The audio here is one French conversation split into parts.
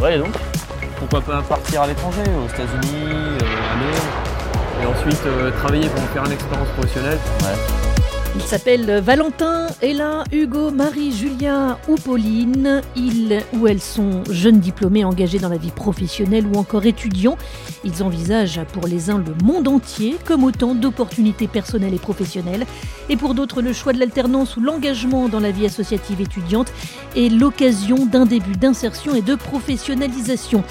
Ouais, donc Pourquoi pas partir à l'étranger, aux États-Unis, euh, aller, et ensuite euh, travailler pour faire une expérience professionnelle Ouais. Ils s'appellent Valentin, Ella, Hugo, Marie, Julia ou Pauline. Ils ou elles sont jeunes diplômés engagés dans la vie professionnelle ou encore étudiants. Ils envisagent pour les uns le monde entier comme autant d'opportunités personnelles et professionnelles. Et pour d'autres, le choix de l'alternance ou l'engagement dans la vie associative étudiante est l'occasion d'un début d'insertion et de professionnalisation.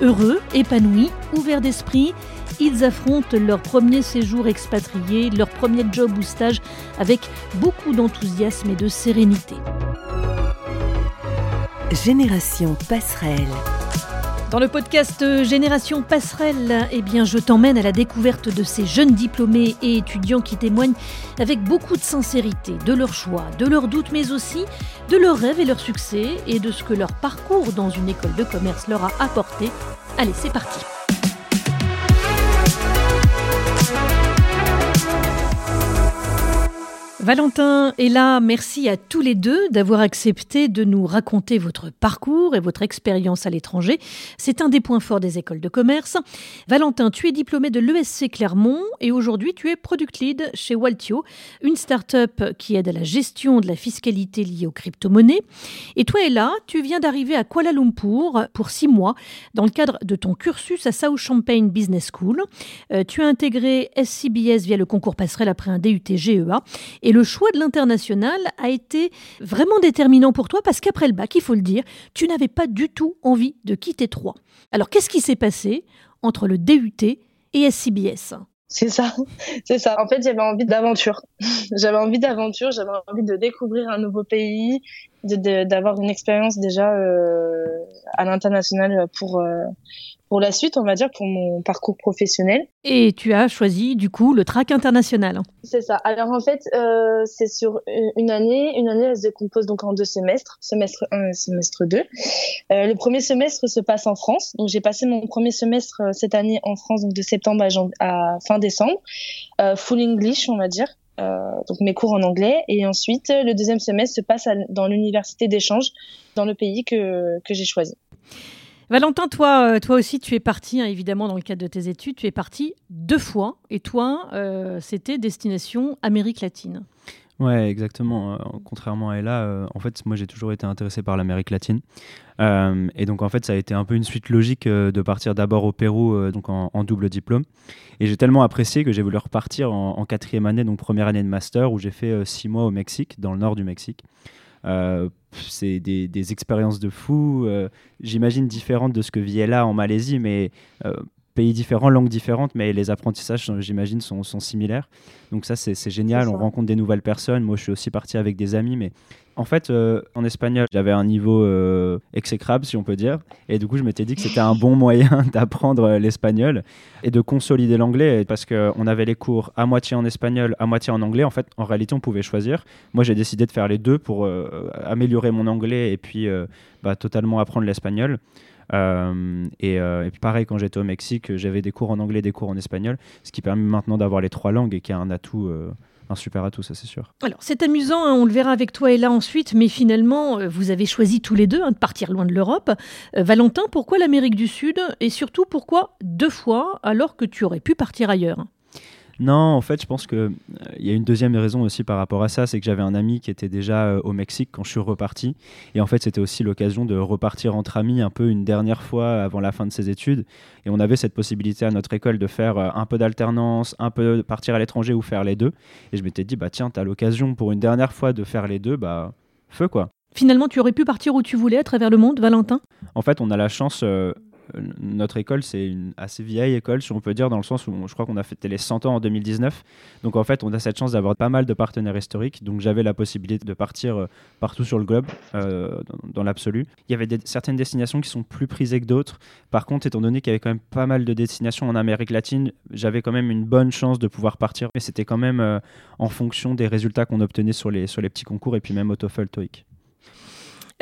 Heureux, épanouis, ouverts d'esprit, ils affrontent leur premier séjour expatrié, leur premier job ou stage avec beaucoup d'enthousiasme et de sérénité. Génération Passerelle. Dans le podcast Génération Passerelle, eh je t'emmène à la découverte de ces jeunes diplômés et étudiants qui témoignent avec beaucoup de sincérité de leurs choix, de leurs doutes, mais aussi de leurs rêves et leurs succès et de ce que leur parcours dans une école de commerce leur a apporté. Allez, c'est parti. Valentin et là, merci à tous les deux d'avoir accepté de nous raconter votre parcours et votre expérience à l'étranger. C'est un des points forts des écoles de commerce. Valentin, tu es diplômé de l'ESC Clermont et aujourd'hui tu es product lead chez Waltio, une start-up qui aide à la gestion de la fiscalité liée aux crypto-monnaies. Et toi et là, tu viens d'arriver à Kuala Lumpur pour six mois dans le cadre de ton cursus à South Champagne Business School. Euh, tu as intégré SCBS via le concours passerelle après un DUT GEA et choix de l'international a été vraiment déterminant pour toi parce qu'après le bac, il faut le dire, tu n'avais pas du tout envie de quitter Troyes. Alors qu'est-ce qui s'est passé entre le DUT et SCBS c'est ça, c'est ça. En fait, j'avais envie d'aventure. j'avais envie d'aventure, j'avais envie de découvrir un nouveau pays, d'avoir une expérience déjà euh, à l'international pour euh, pour la suite, on va dire, pour mon parcours professionnel. Et tu as choisi du coup le track international. C'est ça. Alors en fait, euh, c'est sur une année. Une année, elle se décompose donc en deux semestres, semestre 1 et semestre 2. Euh, le premier semestre se passe en France. Donc j'ai passé mon premier semestre euh, cette année en France, donc de septembre à, à fin décembre. Euh, full English, on va dire. Euh, donc mes cours en anglais. Et ensuite, le deuxième semestre se passe dans l'université d'échange dans le pays que, que j'ai choisi. Valentin, toi, euh, toi aussi, tu es parti, hein, évidemment, dans le cadre de tes études, tu es parti deux fois. Et toi, euh, c'était destination Amérique latine. Ouais, exactement. Euh, contrairement à Ella, en fait, moi, j'ai toujours été intéressé par l'Amérique latine. et donc, en fait, ça a été un peu une suite logique de partir d'abord au Pérou, donc en, double diplôme. Et j'ai tellement apprécié que j'ai voulu repartir en, quatrième année, donc première année de master, où j'ai fait six mois au Mexique, dans le nord du Mexique. Euh, c'est des, des, expériences de fou, euh, j'imagine différentes de ce que vit là en Malaisie, mais euh, pays différents, langues différentes, mais les apprentissages, j'imagine, sont, sont, similaires. Donc ça, c'est génial, on rencontre des nouvelles personnes. Moi, je suis aussi parti avec des amis, mais en fait, euh, en espagnol, j'avais un niveau euh, exécrable, si on peut dire. Et du coup, je m'étais dit que c'était un bon moyen d'apprendre euh, l'espagnol et de consolider l'anglais parce qu'on avait les cours à moitié en espagnol, à moitié en anglais. En fait, en réalité, on pouvait choisir. Moi, j'ai décidé de faire les deux pour améliorer mon anglais et puis bah, totalement apprendre l'espagnol. Et, et, puis pareil, quand j'étais au Mexique, j'avais des cours en anglais, des cours en espagnol, ce qui permet maintenant d'avoir les trois langues et qui est un atout un super atout, ça c'est sûr. Alors c'est amusant, hein, on le verra avec toi et là ensuite, mais finalement, euh, vous avez choisi tous les deux hein, de partir loin de l'Europe. Euh, Valentin, pourquoi l'Amérique du Sud et surtout pourquoi deux fois alors que tu aurais pu partir ailleurs? Non, en fait, je pense qu'il euh, il y a une deuxième raison aussi par rapport à ça, c'est que j'avais un ami qui était déjà euh, au Mexique quand je suis reparti. Et en fait, c'était aussi l'occasion de repartir entre amis un peu une dernière fois avant la fin de ses études. Et on avait cette possibilité à notre école de faire euh, un peu d'alternance, un peu partir à l'étranger ou faire les deux. Et je m'étais dit, bah tiens, tu as l'occasion pour une dernière fois de faire les deux, bah feu quoi. Finalement, tu aurais pu partir où tu voulais à travers le monde, Valentin? En fait, on a la chance, euh, notre école, c'est une assez vieille école, si on peut dire, dans le sens où je crois qu'on a fêté les 100 ans en 2019. Donc en fait, on a cette chance d'avoir pas mal de partenaires historiques. Donc j'avais la possibilité de partir euh, partout sur le globe, euh, dans, l'absolu. Il y avait certaines destinations qui sont plus prisées que d'autres. Par contre, étant donné qu'il y avait quand même pas mal de destinations en Amérique latine, j'avais quand même une bonne chance de pouvoir partir. Mais c'était quand même en fonction des résultats qu'on obtenait sur les, sur les petits concours et puis même au TOEFL, TOEIC.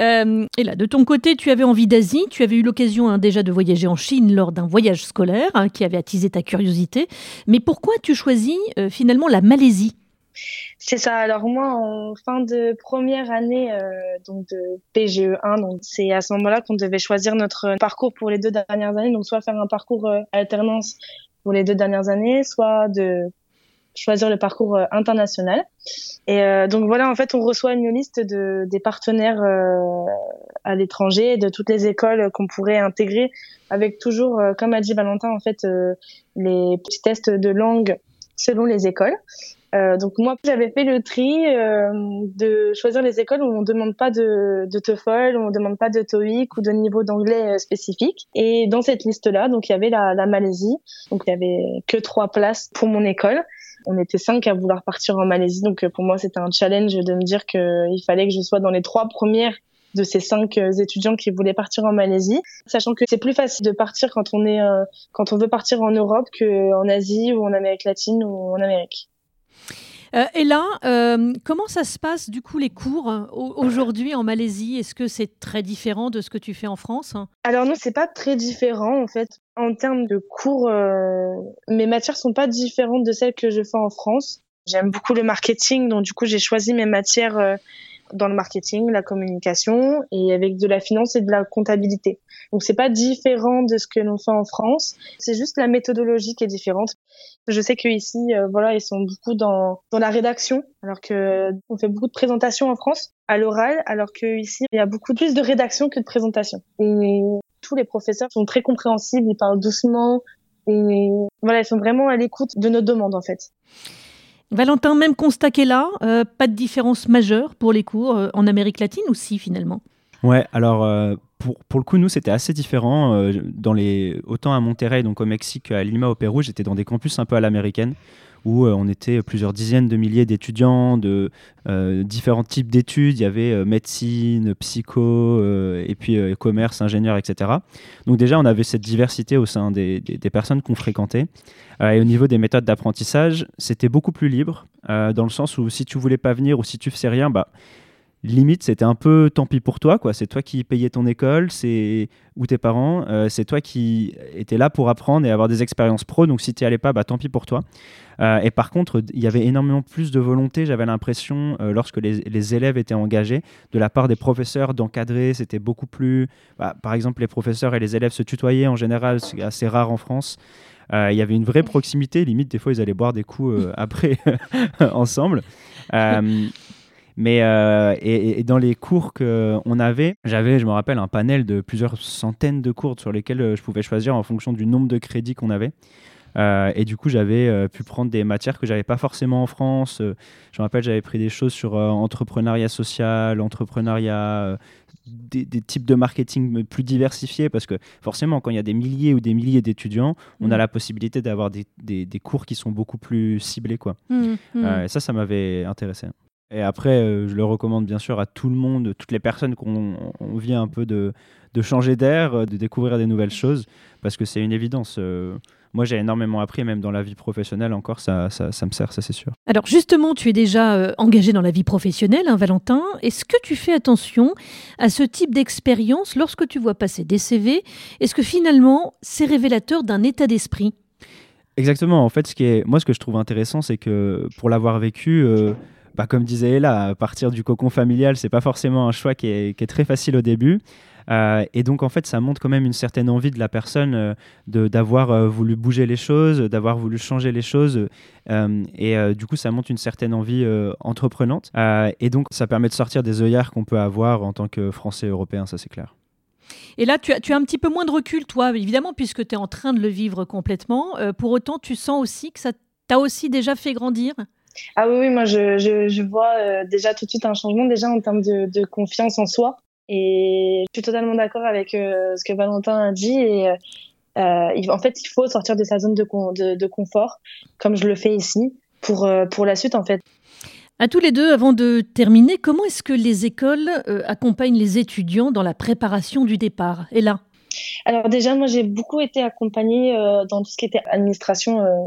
Euh, et là, de ton côté, tu avais envie d'Asie, tu avais eu l'occasion hein, déjà de voyager en Chine lors d'un voyage scolaire hein, qui avait attisé ta curiosité. Mais pourquoi tu choisis euh, finalement la Malaisie? C'est ça. Alors moi, en fin de première année euh, donc de PGE1, donc c'est à ce moment-là qu'on devait choisir notre parcours pour les deux dernières années. Donc soit faire un parcours alternance pour les deux dernières années, soit de choisir le parcours euh, international. Et euh, donc voilà, en fait, on reçoit une liste de des partenaires euh, à l'étranger, de toutes les écoles qu'on pourrait intégrer, avec toujours, comme a dit Valentin, en fait, les petits tests de langue selon les écoles. Euh, donc moi, j'avais fait le tri euh, de choisir les écoles où on ne demande pas de, de TOEFL, où on ne demande pas de TOEIC ou de niveau d'anglais spécifique. Et dans cette liste-là, donc il y avait la, la Malaisie. Donc il y avait que trois places pour mon école. On était cinq à vouloir partir en Malaisie. Donc pour moi, c'était un challenge de me dire qu'il fallait que je sois dans les trois premières de ces cinq étudiants qui voulaient partir en Malaisie, sachant que c'est plus facile de partir quand on est quand on veut partir en Europe qu'en Asie ou en Amérique latine ou en Amérique. Euh, et là, euh, comment ça se passe du coup les cours euh, aujourd'hui en Malaisie? Est-ce que c'est très différent de ce que tu fais en France? Alors non, c'est pas très différent en fait. En termes de cours, mes matières sont pas différentes de celles que je fais en France. J'aime beaucoup le marketing, donc du coup j'ai choisi mes matières dans le marketing, la communication et avec de la finance et de la comptabilité. Donc c'est pas différent de ce que l'on fait en France, c'est juste la méthodologie qui est différente. Je sais que ici euh, voilà, ils sont beaucoup dans dans la rédaction alors que on fait beaucoup de présentations en France à l'oral alors que ici il y a beaucoup plus de rédaction que de présentation. Et tous les professeurs sont très compréhensibles, ils parlent doucement et voilà, ils sont vraiment à l'écoute de nos demandes en fait. Valentin, même constat qu'est là, euh, pas de différence majeure pour les cours euh, en Amérique latine ou si finalement? Ouais, alors euh, pour, pour, le coup, nous, c'était assez différent. dans les, autant à Monterrey, donc au Mexique, qu'à Lima, au Pérou, j'étais dans des campus un peu à l'américaine où on était plusieurs dizaines de milliers d'étudiants de différents types d'études. Il y avait médecine, psycho, et puis commerce, ingénieur, etc. Donc déjà, on avait cette diversité au sein des, des, personnes qu'on fréquentait. Euh, et au niveau des méthodes d'apprentissage, c'était beaucoup plus libre, euh, dans le sens où si tu voulais pas venir ou si tu faisais rien, bah, limite c'était un peu tant pis pour toi quoi. C'est toi qui payais ton école c'est ou tes parents euh, c'est toi qui étais là pour apprendre et avoir des expériences pro. Donc si tu allais pas bah tant pis pour toi. Et par contre il y avait énormément plus de volonté j'avais l'impression lorsque les, élèves étaient engagés de la part des professeurs d'encadrer. C'était beaucoup plus bah, par exemple les professeurs et les élèves se tutoyaient en général c'est assez rare en France. Euh, il y avait une vraie proximité, limite des fois ils allaient boire des coups euh, après ensemble. Euh, mais et, dans les cours qu'on avait, j'avais, je me rappelle, un panel de plusieurs centaines de cours sur lesquels je pouvais choisir en fonction du nombre de crédits qu'on avait. et du coup, j'avais pu prendre des matières que j'avais pas forcément en France. je me rappelle, j'avais pris des choses sur entrepreneuriat social, entrepreneuriat, des, types de marketing plus diversifiés parce que forcément, quand il y a des milliers ou des milliers d'étudiants, on a mm. la possibilité d'avoir des, des, cours qui sont beaucoup plus ciblés. Quoi. Mm, mm. Euh, et ça, ça m'avait intéressé. Et après, euh, je le recommande bien sûr à tout le monde, toutes les personnes qu'on vient un peu de, de changer d'air, de découvrir des nouvelles choses, parce que c'est une évidence. Euh, moi, j'ai énormément appris, même dans la vie professionnelle encore, ça, ça, me sert, ça c'est sûr. Alors justement, tu es déjà euh, engagé dans la vie professionnelle, hein, Valentin. Est-ce que tu fais attention à ce type d'expérience lorsque tu vois passer des CV Est-ce que finalement, c'est révélateur d'un état d'esprit? Exactement. En fait, ce qui est, moi, ce que je trouve intéressant, c'est que pour l'avoir vécu, euh, bah, comme disait Ella, partir du cocon familial, c'est pas forcément un choix qui est, très facile au début. Euh, et donc, en fait, ça montre quand même une certaine envie de la personne euh, d'avoir euh, voulu bouger les choses, d'avoir voulu changer les choses. et du coup, ça montre une certaine envie entreprenante. et donc, ça permet de sortir des œillères qu'on peut avoir en tant que Français européen, ça c'est clair. Et là, tu as, tu as un petit peu moins de recul, toi, évidemment, puisque tu es en train de le vivre complètement. pour autant, tu sens aussi que ça t'a aussi déjà fait grandir? Ah oui, oui moi je, je, vois déjà tout de suite un changement déjà en termes de, de confiance en soi. Et je suis totalement d'accord avec euh, ce que Valentin a dit. Et euh, euh en fait, il faut sortir de sa zone de, de, de, confort, comme je le fais ici, pour, euh, pour la suite, en fait. À tous les deux, avant de terminer, comment est-ce que les écoles accompagnent les étudiants dans la préparation du départ? Et là? Alors déjà, moi, j'ai beaucoup été accompagnée dans tout ce qui était administration euh,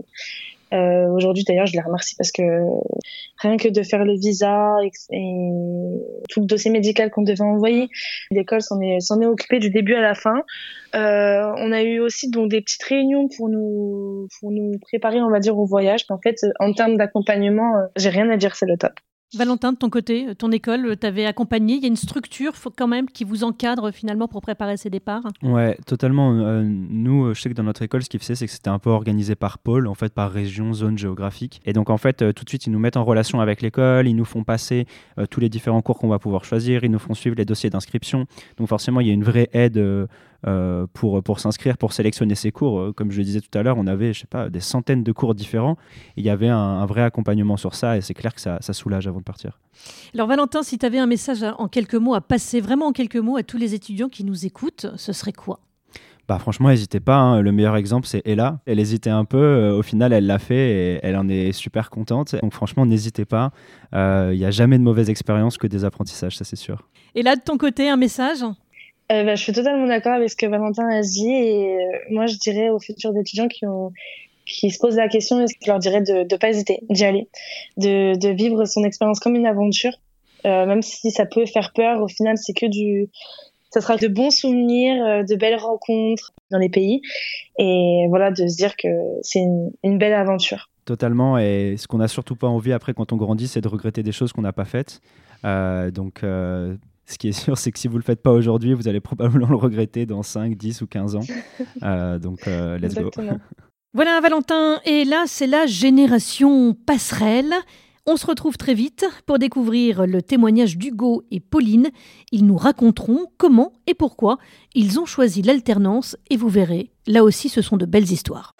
Aujourd'hui, d'ailleurs, je les remercie parce que rien que de faire le visa et, tout le dossier médical qu'on devait envoyer. L'école s'en est, est occupée du début à la fin. Euh, on a eu aussi donc des petites réunions pour nous, pour nous préparer, on va dire, au voyage. En fait, en termes d'accompagnement, euh, j'ai rien à dire, c'est le top. Valentin, de ton côté, ton école t'avait accompagné. Il y a une structure quand même qui vous encadre finalement pour préparer ces départs Ouais, totalement. Euh, nous, je sais que dans notre école, ce qu'ils faisaient, c'est que c'était un peu organisé par pôle, en fait, par région, zone géographique. Et donc, en fait, euh, tout de suite, ils nous mettent en relation avec l'école, ils nous font passer euh, tous les différents cours qu'on va pouvoir choisir, ils nous font suivre les dossiers d'inscription. Donc, forcément, il y a une vraie aide euh, pour, pour s'inscrire, pour sélectionner ses cours. Euh, comme je le disais tout à l'heure, on avait, je sais pas, des centaines de cours différents. il y avait un, vrai accompagnement sur ça et c'est clair que ça, ça, soulage avant de partir. Alors Valentin, si tu avais un message en quelques mots à passer, vraiment en quelques mots à tous les étudiants qui nous écoutent, ce serait quoi? Bah franchement, n'hésitez pas. Hein. Le meilleur exemple, c'est Ella. Elle hésitait un peu. Euh, au final, elle l'a fait et elle en est super contente. Donc franchement, n'hésitez pas. Il n'y a jamais de mauvaise expérience que des apprentissages, ça c'est sûr. Et là, de ton côté, un message? Euh, bah, je suis totalement d'accord avec ce que Valentin a dit et euh, moi je dirais aux futurs étudiants qui se posent la question, je leur dirais de ne pas hésiter, d'y aller, de, vivre son expérience comme une aventure, euh, même si ça peut faire peur. Au final, c'est que du, ça sera de bons souvenirs, de belles rencontres dans les pays, et voilà, de se dire que c'est une, belle aventure. Totalement, et ce qu'on n'a surtout pas envie après quand on grandit, c'est de regretter des choses qu'on n'a pas faites. Donc ce qui est sûr, c'est que si vous ne le faites pas aujourd'hui, vous allez probablement le regretter dans 5, 10 ou 15 ans. Euh, donc, euh, let's go. voilà, Valentin. Et là, c'est la génération passerelle. On se retrouve très vite pour découvrir le témoignage d'Hugo et Pauline. Ils nous raconteront comment et pourquoi ils ont choisi l'alternance et vous verrez, là aussi ce sont de belles histoires.